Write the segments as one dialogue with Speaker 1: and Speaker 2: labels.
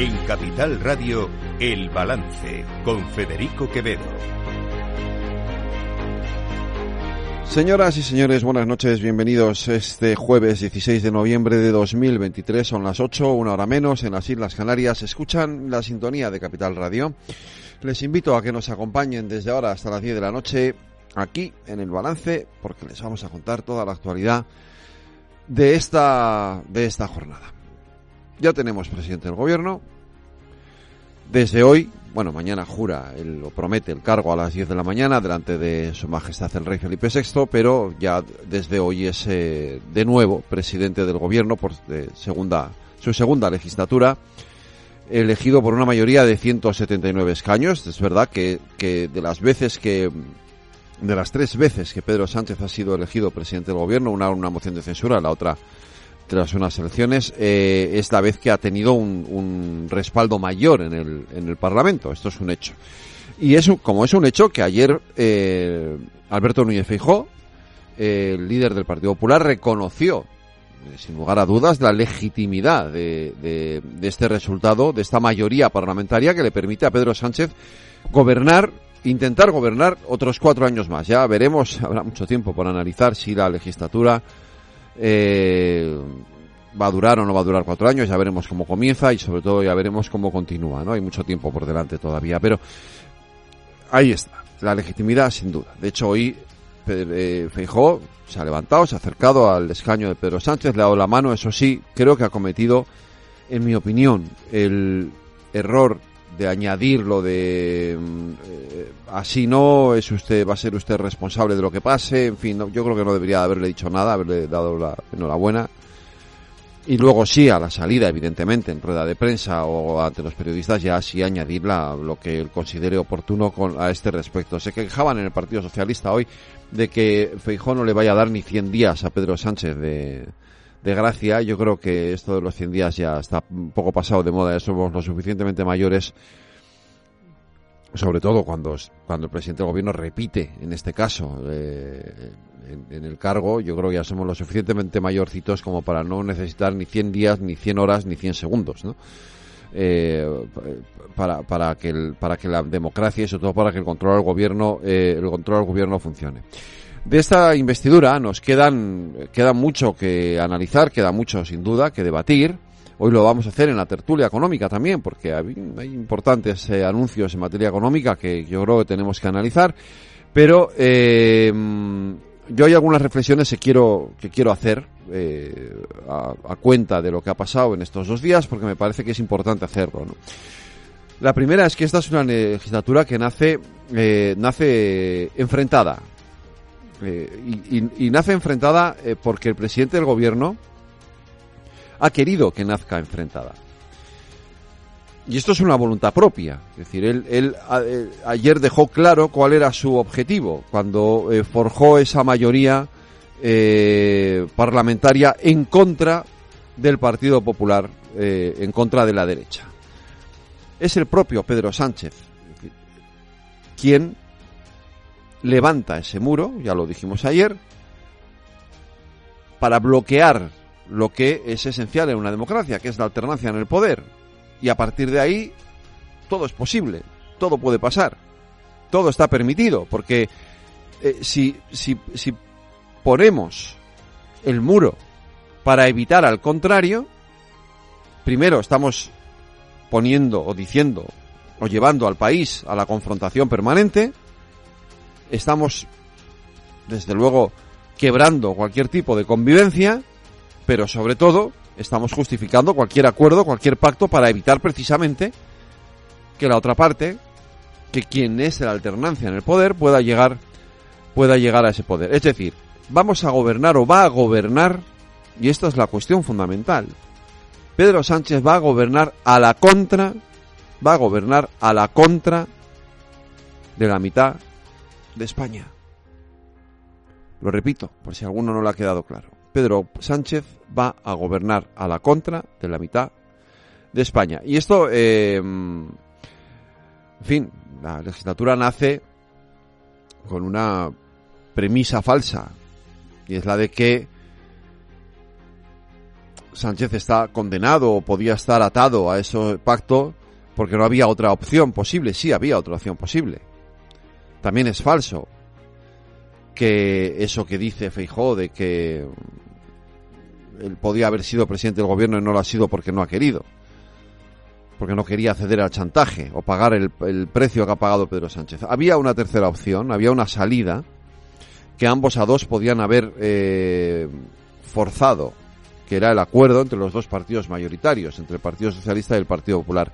Speaker 1: En Capital Radio, El Balance, con Federico Quevedo.
Speaker 2: Señoras y señores, buenas noches, bienvenidos este jueves 16 de noviembre de 2023, son las 8, una hora menos, en las Islas Canarias. Escuchan la sintonía de Capital Radio. Les invito a que nos acompañen desde ahora hasta las 10 de la noche aquí en el balance, porque les vamos a contar toda la actualidad de esta, de esta jornada. Ya tenemos presidente del gobierno. Desde hoy, bueno, mañana jura, él lo promete, el cargo a las 10 de la mañana delante de Su Majestad el Rey Felipe VI, pero ya desde hoy es eh, de nuevo presidente del gobierno por segunda, su segunda legislatura, elegido por una mayoría de 179 escaños. Es verdad que, que de las veces que de las tres veces que Pedro Sánchez ha sido elegido presidente del gobierno, una una moción de censura, la otra tras unas elecciones, eh, es la vez que ha tenido un, respaldo mayor en el, en el Parlamento. Esto es un hecho. Y eso, como es un hecho que ayer eh, Alberto Núñez Feijó, el líder del Partido Popular, reconoció, eh, sin lugar a dudas, la legitimidad de, de, de este resultado, de esta mayoría parlamentaria que le permite a Pedro Sánchez gobernar intentar gobernar otros cuatro años más. Ya veremos, habrá mucho tiempo para analizar si la legislatura eh, va a durar o no va a durar cuatro años, ya veremos cómo comienza y sobre todo ya veremos cómo continúa, ¿no? Hay mucho tiempo por delante todavía, pero ahí está, la legitimidad sin duda. De hecho, hoy eh, se ha levantado, se ha acercado al escaño de Pedro Sánchez, le ha dado la mano, eso sí, creo que ha cometido, en mi opinión, el error de añadirlo de mm, eh, así no es usted va a ser usted responsable de lo que pase en fin yo creo que no debería haberle dicho nada haberle dado la enhorabuena y luego sí a la salida evidentemente en rueda de prensa o ante los periodistas ya sí añadir lo que él considere oportuno con, a este respecto se quejaban en el Partido Socialista hoy de que Feijó no le vaya a dar ni 100 días a Pedro Sánchez de de gracia. Yo creo que esto de los 100 días ya está un poco pasado de moda. Somos lo suficientemente mayores, sobre todo cuando, cuando el presidente del gobierno repite, en este caso, eh, en, el cargo. Yo creo que ya somos lo suficientemente mayorcitos como para no necesitar ni 100 días, ni 100 horas, ni 100 segundos, ¿no? Eh, para, para, que el, para que la democracia y sobre todo para que el control al gobierno eh, el control al gobierno funcione. De esta investidura nos quedan, queda mucho que analizar, queda mucho sin duda que debatir. Hoy lo vamos a hacer en la tertulia económica también, porque hay, importantes eh, anuncios en materia económica que yo creo que tenemos que analizar. Pero eh, yo hay algunas reflexiones que quiero, que quiero hacer eh, a, cuenta de lo que ha pasado en estos dos días, porque me parece que es importante hacerlo. La primera es que esta es una legislatura que nace, nace enfrentada eh, y, nace enfrentada eh, porque el presidente del gobierno ha querido que nazca enfrentada. Y esto es una voluntad propia. Es decir, él, eh, ayer dejó claro cuál era su objetivo cuando forjó esa mayoría parlamentaria en contra del Partido Popular, en contra de la derecha. Es el propio Pedro Sánchez quien levanta ese muro, ya lo dijimos ayer, para bloquear lo que es esencial en una democracia, que es la alternancia en el poder. Y a partir de ahí, todo es posible, todo puede pasar, todo está permitido, porque eh, si, si, si ponemos el muro para evitar al contrario, primero estamos poniendo o diciendo o llevando al país a la confrontación permanente, estamos, desde luego, quebrando cualquier tipo de convivencia, pero sobre todo estamos justificando cualquier acuerdo, cualquier pacto para evitar precisamente que la otra parte, que quien es la alternancia en el poder, pueda llegar, pueda llegar a ese poder. Es decir, vamos a gobernar o va a gobernar, y esta es la cuestión fundamental. Pedro Sánchez va a gobernar a la contra, va a gobernar a la contra de la mitad de España. Lo repito, por si alguno no le ha quedado claro. Pedro Sánchez va a gobernar a la contra de la mitad de España. Y esto, eh, en fin, la legislatura nace con una premisa falsa, y es la de que Sánchez está condenado o podía estar atado a ese pacto porque no había otra opción posible. Sí, había otra opción posible. También es falso que eso que dice Feijó de que él podía haber sido presidente del gobierno y no lo ha sido porque no ha querido. Porque no quería ceder al chantaje o pagar el, precio que ha pagado Pedro Sánchez. Había una tercera opción, había una salida que ambos a dos podían haber eh, forzado, que era el acuerdo entre los dos partidos mayoritarios, entre el Partido Socialista y el Partido Popular,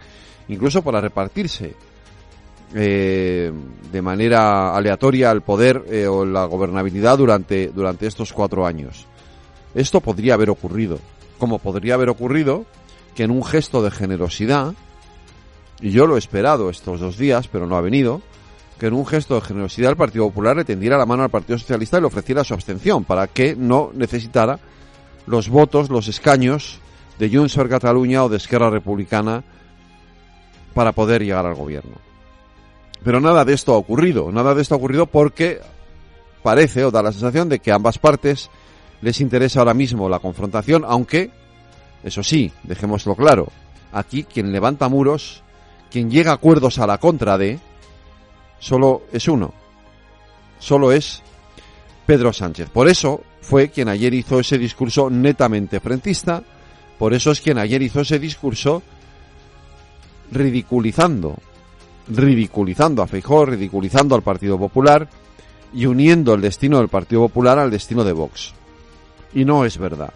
Speaker 2: incluso para repartirse eh, de manera aleatoria el poder eh, o la gobernabilidad durante, durante estos cuatro años. Esto podría haber ocurrido, como podría haber ocurrido que en un gesto de generosidad, y yo lo he esperado estos dos días, pero no ha venido, que en un gesto de generosidad el Partido Popular le tendiera la mano al Partido Socialista y le ofreciera su abstención para que no necesitara los votos, los escaños de Junts per Cataluña o de Esquerra Republicana para poder llegar al gobierno. Pero nada de esto ha ocurrido, nada de esto ha ocurrido porque parece o da la sensación de que a ambas partes les interesa ahora mismo la confrontación, aunque, eso sí, dejémoslo claro, aquí quien levanta muros, quien llega a acuerdos a la contra de, solo es uno, solo es Pedro Sánchez. Por eso fue quien ayer hizo ese discurso netamente frentista, por eso es quien ayer hizo ese discurso ridiculizando, ridiculizando a Feijóo, ridiculizando al Partido Popular y uniendo el destino del Partido Popular al destino de Vox. Y no es verdad.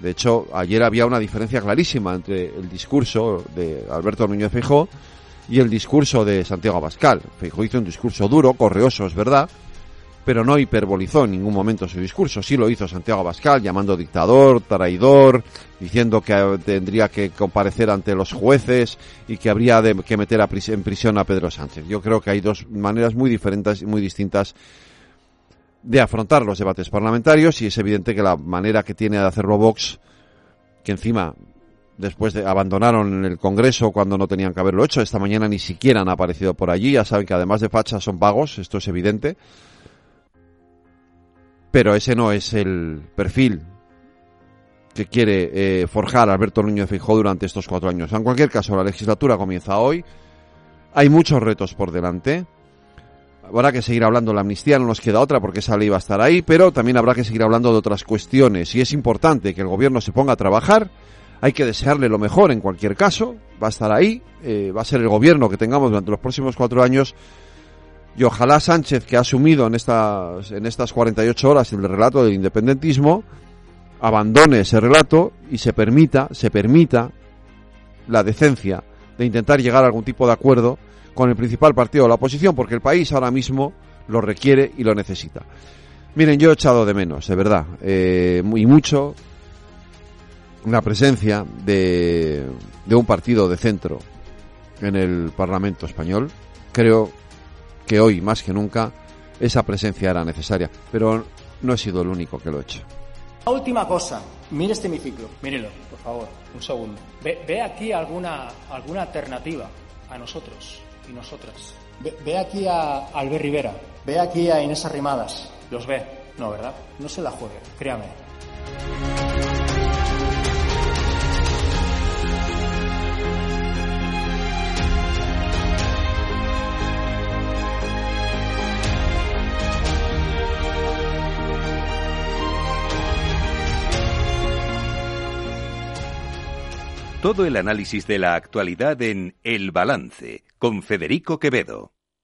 Speaker 2: De hecho, ayer había una diferencia clarísima entre el discurso de Alberto Núñez Feijóo y el discurso de Santiago Abascal. Feijóo hizo un discurso duro, correoso, es verdad, pero no hiperbolizó en ningún momento su discurso. Sí lo hizo Santiago Abascal, llamando dictador, traidor, diciendo que tendría que comparecer ante los jueces y que habría de, que meter en prisión a Pedro Sánchez. Yo creo que hay dos maneras muy diferentes y muy distintas de afrontar los debates parlamentarios y es evidente que la manera que tiene de hacerlo Vox, que encima después de abandonaron el Congreso cuando no tenían que haberlo hecho. Esta mañana ni siquiera han aparecido por allí. Ya saben que además de fachas son vagos, esto es evidente. Pero ese no es el perfil que quiere eh, forjar Alberto Núñez Feijóo durante estos cuatro años. En cualquier caso, la legislatura comienza hoy. Hay muchos retos por delante. Habrá que seguir hablando de la amnistía, no nos queda otra porque esa ley va a estar ahí, pero también habrá que seguir hablando de otras cuestiones. Y es importante que el gobierno se ponga a trabajar hay que desearle lo mejor en cualquier caso. Va a estar ahí. Eh, va a ser el gobierno que tengamos durante los próximos cuatro años. Y ojalá Sánchez, que ha asumido en estas, en estas 48 horas el relato del independentismo, abandone ese relato y se permita, se permita la decencia de intentar llegar a algún tipo de acuerdo con el principal partido de la oposición, porque el país ahora mismo lo requiere y lo necesita. Miren, yo he echado de menos, de verdad, eh, y mucho, la presencia de, de un partido de centro en el Parlamento español. Creo que hoy, más que nunca, esa presencia era necesaria, pero no he sido el único que lo he hecho.
Speaker 3: La última cosa, mire este hemiciclo, mírelo, por favor, un segundo. Ve, aquí alguna, alguna alternativa a nosotros y nosotras. Ve, ve, aquí a Albert Rivera, ve aquí a Inés Arrimadas. Los ve, no, ¿verdad? No se la juegue, créame.
Speaker 1: Todo el análisis de la actualidad en El Balance con Federico Quevedo.